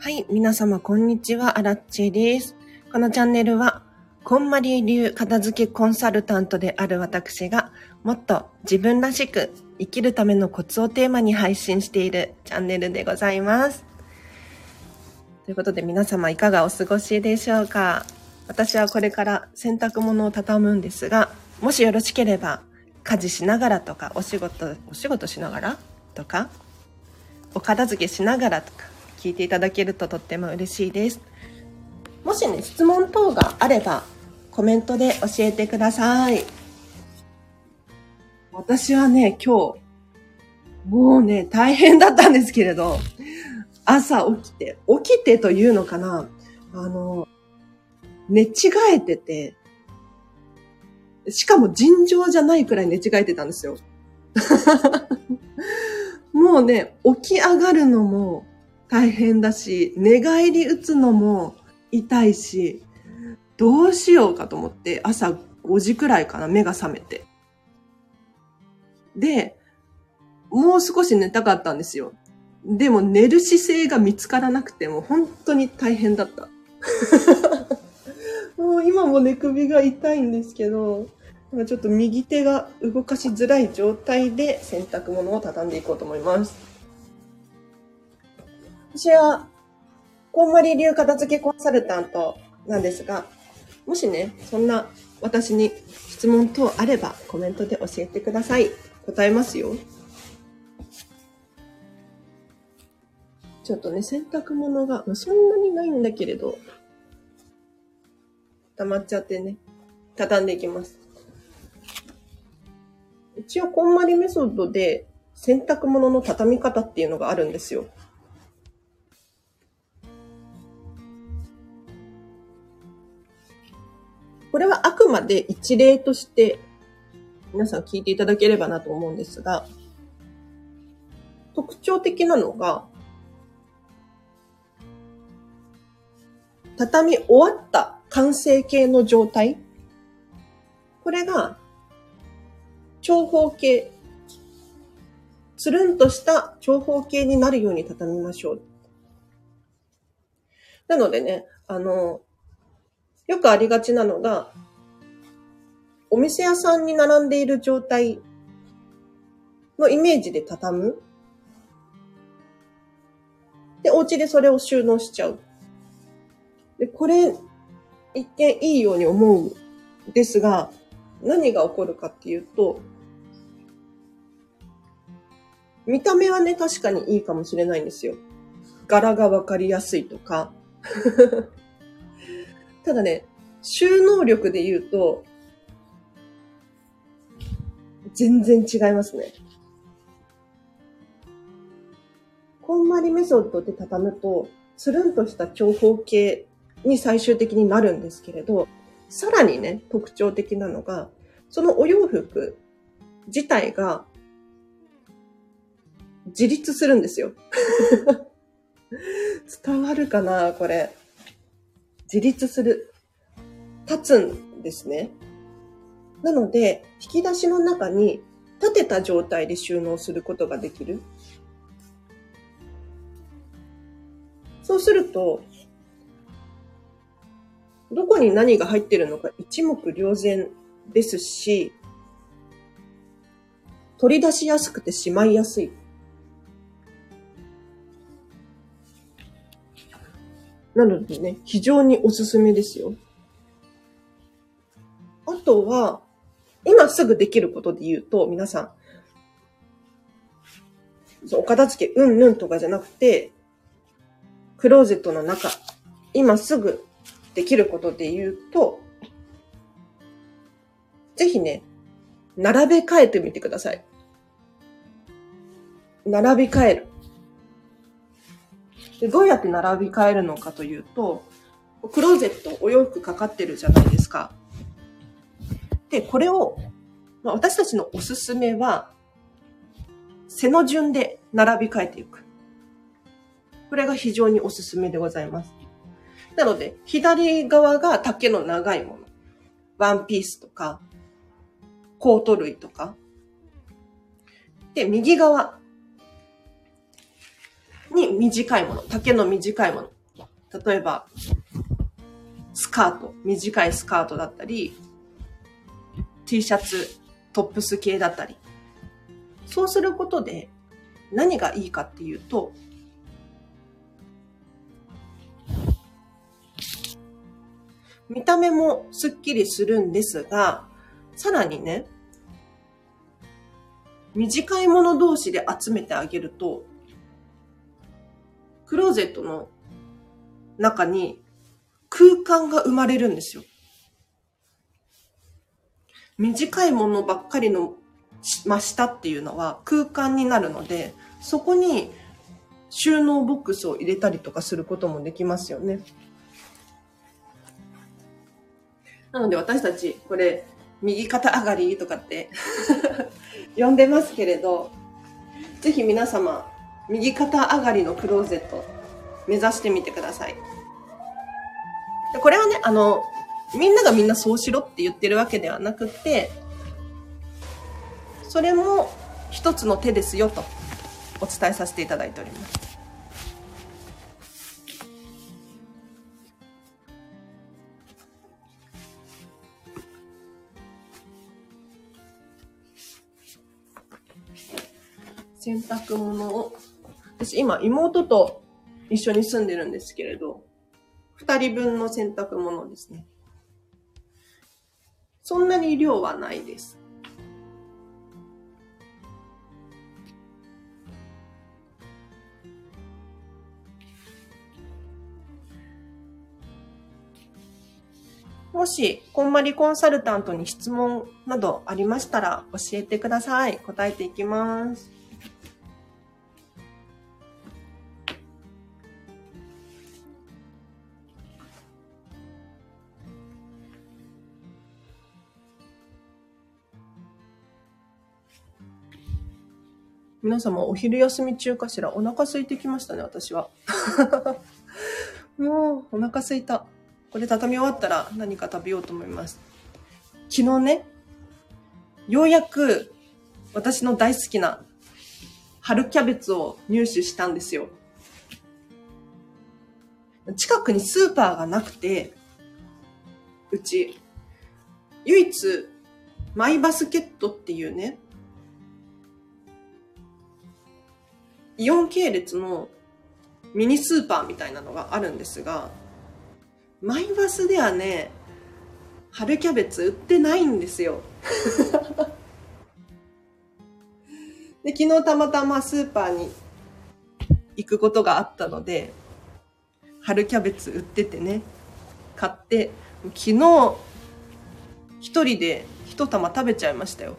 はい、皆様こんにちは、アラッチェです。このチャンネルは、こんまり流片付けコンサルタントである私が、もっと自分らしく生きるためのコツをテーマに配信しているチャンネルでございます。ということで皆様いかがお過ごしでしょうか？私はこれから洗濯物を畳むんですが、もしよろしければ、家事しながらとか、お仕事、お仕事しながらとか、お片付けしながらとか、聞いていただけるととっても嬉しいです。もしね、質問等があれば、コメントで教えてください。私はね、今日、もうね、大変だったんですけれど、朝起きて、起きてというのかなあの、寝違えてて、しかも尋常じゃないくらい寝違えてたんですよ。もうね、起き上がるのも大変だし、寝返り打つのも痛いし、どうしようかと思って朝5時くらいかな、目が覚めて。で、もう少し寝たかったんですよ。でも寝る姿勢が見つからなくても本当に大変だった。もう今も寝首が痛いんですけど、今ちょっと右手が動かしづらい状態で洗濯物を畳んでいこうと思います。私は、こんまり流片付けコンサルタントなんですが、もしね、そんな私に質問等あればコメントで教えてください。答えますよ。ちょっとね、洗濯物が、そんなにないんだけれど、溜まっちゃってね、畳んでいきます。一応、こんまりメソッドで洗濯物の畳み方っていうのがあるんですよ。これはあくまで一例として皆さん聞いていただければなと思うんですが、特徴的なのが、畳み終わった完成形の状態。これが、長方形。つるんとした長方形になるように畳みましょう。なのでね、あの、よくありがちなのが、お店屋さんに並んでいる状態のイメージで畳む。で、お家でそれを収納しちゃう。で、これ、一見いいように思うんですが、何が起こるかっていうと、見た目はね、確かにいいかもしれないんですよ。柄がわかりやすいとか。ただね、収納力で言うと、全然違いますね。こんまりメソッドで畳むと、つるんとした長方形に最終的になるんですけれど、さらにね、特徴的なのが、そのお洋服自体が自立するんですよ。伝わるかなこれ。自立する。立つんですね。なので、引き出しの中に立てた状態で収納することができる。そうすると、どこに何が入ってるのか一目瞭然ですし、取り出しやすくてしまいやすい。なのでね、非常におすすめですよ。あとは、今すぐできることで言うと、皆さん、お片付けうんぬんとかじゃなくて、クローゼットの中、今すぐできることで言うと、ぜひね、並べ替えてみてください。並び替える。でどうやって並び替えるのかというと、クローゼットお洋服かかってるじゃないですか。で、これを、まあ、私たちのおすすめは、背の順で並び替えていく。これが非常におすすめでございます。なので、左側が丈の長いもの。ワンピースとか、コート類とか。で、右側。に短いもの、丈の短いもの。例えば、スカート、短いスカートだったり、T シャツ、トップス系だったり。そうすることで何がいいかっていうと、見た目もスッキリするんですが、さらにね、短いもの同士で集めてあげると、クローゼットの中に空間が生まれるんですよ。短いものばっかりの真下っていうのは空間になるので、そこに収納ボックスを入れたりとかすることもできますよね。なので私たち、これ、右肩上がりとかって 呼んでますけれど、ぜひ皆様、右肩上がりのクローゼット、目指してみてください。でこれはね、あの、みんながみんなそうしろって言ってるわけではなくて、それも一つの手ですよとお伝えさせていただいております。洗濯物を、私今妹と一緒に住んでるんですけれど、二人分の洗濯物ですね。そんなに量はないです。もし、こんまりコンサルタントに質問などありましたら教えてください。答えていきます。皆様お昼休み中かしら？お腹空いてきましたね、私は。もうお腹空いた。これ畳み終わったら何か食べようと思います。昨日ね、ようやく私の大好きな春キャベツを入手したんですよ。近くにスーパーがなくて、うち、唯一、マイバスケットっていうね、イオン系列のミニスーパーみたいなのがあるんですが、マイバスではね、春キャベツ売ってないんですよ。で、昨日たまたまスーパーに行くことがあったので、春キャベツ売っててね、買って、昨日、一人で一玉食べちゃいましたよ。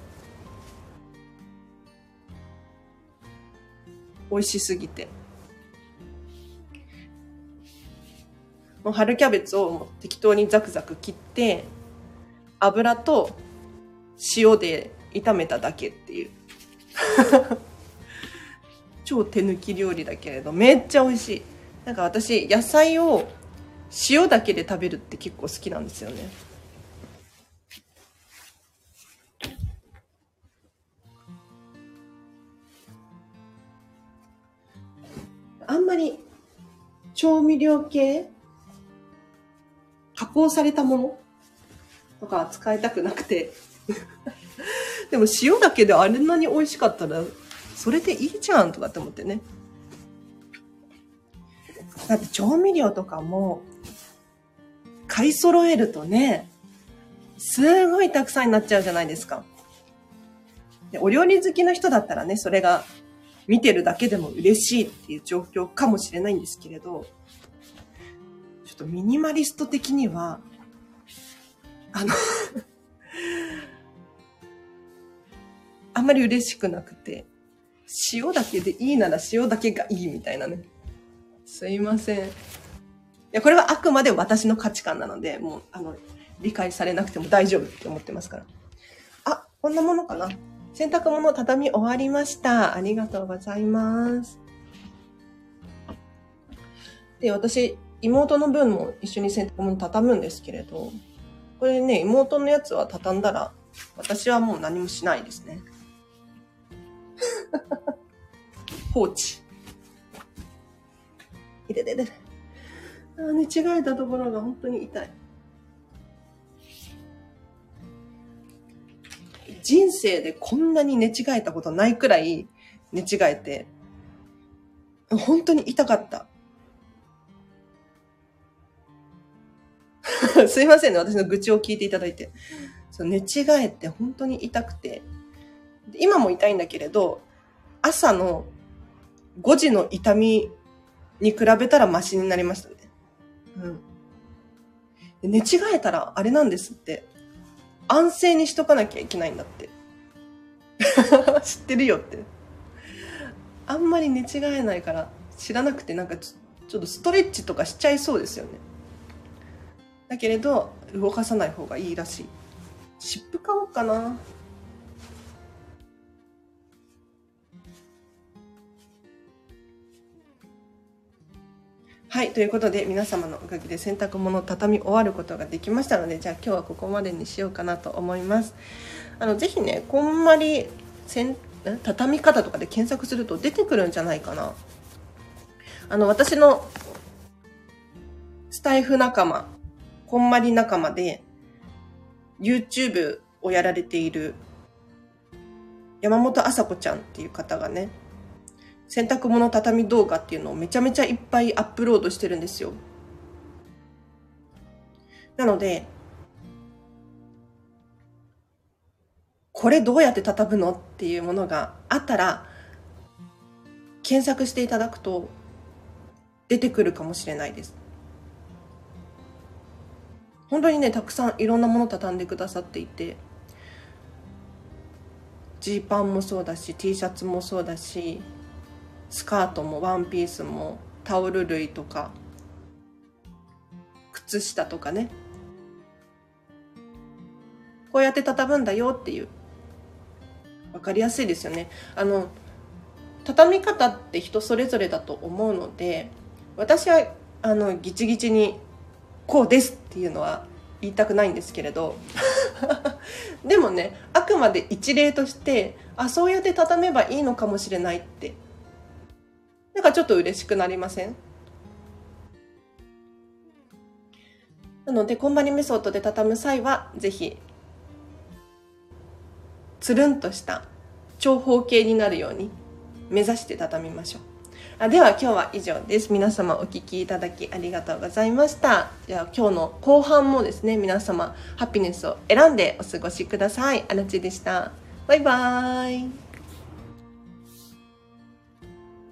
美味しすぎて。もう春キャベツを適当にザクザク切って、油と塩で炒めただけっていう。超手抜き料理だけれど、めっちゃ美味しい。なんか私、野菜を塩だけで食べるって結構好きなんですよね。あんまり調味料系加工されたもの？とか使いたくなくて でも塩だけであんなに美味しかったら、それでいいじゃんとかって思ってね。だって調味料とかも、買い揃えるとね、すごいたくさんになっちゃうじゃないですか。でお料理好きの人だったらね、それが見てるだけでも嬉しいっていう状況かもしれないんですけれど、ちょっとミニマリスト的には、あの あんまり嬉しくなくて、塩だけでいいなら塩だけがいいみたいなね。すいません。いや、これはあくまで私の価値観なので、もう、あの、理解されなくても大丈夫って思ってますから。あ、こんなものかな。洗濯物畳み終わりました。ありがとうございます。で、私、妹の分も一緒に洗濯物畳むんですけれど、これね、妹のやつは畳んだら、私はもう何もしないですね。放置。いててて。あ寝違えたところが本当に痛い。人生でこんなに寝違えたことないくらい寝違えて、本当に痛かった。すいませんね、私の愚痴を聞いていただいて。そ寝違えって本当に痛くて。今も痛いんだけれど、朝の5時の痛みに比べたらマシになりましたね。うん。寝違えたらあれなんですって。安静にしとかなきゃいけないんだって。知ってるよって。あんまり寝違えないから知らなくてなんかちょっとストレッチとかしちゃいそうですよね。だけれど動かさない方がいいらしい。湿布買おうかな。はい。ということで、皆様のおかげで洗濯物を畳み終わることができましたので、じゃあ今日はここまでにしようかなと思います。あの、ぜひね、こんまり洗畳み方とかで検索すると出てくるんじゃないかな。あの、私のスタイフ仲間、こんまり仲間で、YouTube をやられている山本麻子ちゃんっていう方がね、洗濯物畳み動画っていうのをめちゃめちゃいっぱいアップロードしてるんですよ。なので、これどうやって畳むのっていうものがあったら、検索していただくと出てくるかもしれないです。本当にね、たくさんいろんなもの畳んでくださっていて、ジーパンもそうだし、T シャツもそうだし、スカートもワンピースもタオル類とか靴下とかね。こうやって畳むんだよっていう。分かりやすいですよね。あの畳み方って人それぞれだと思うので私はあのギチギチにこうですっていうのは言いたくないんですけれど。でもねあくまで一例としてあそうやって畳めばいいのかもしれないってなんかちょっと嬉しくなりません？なので、こんまりメソッドで畳む際は、ぜひ、つるんとした長方形になるように目指して畳みましょう。あでは今日は以上です。皆様お聴きいただきありがとうございました。じゃあ今日の後半もですね、皆様ハピネスを選んでお過ごしください。あらちでした。バイバーイ。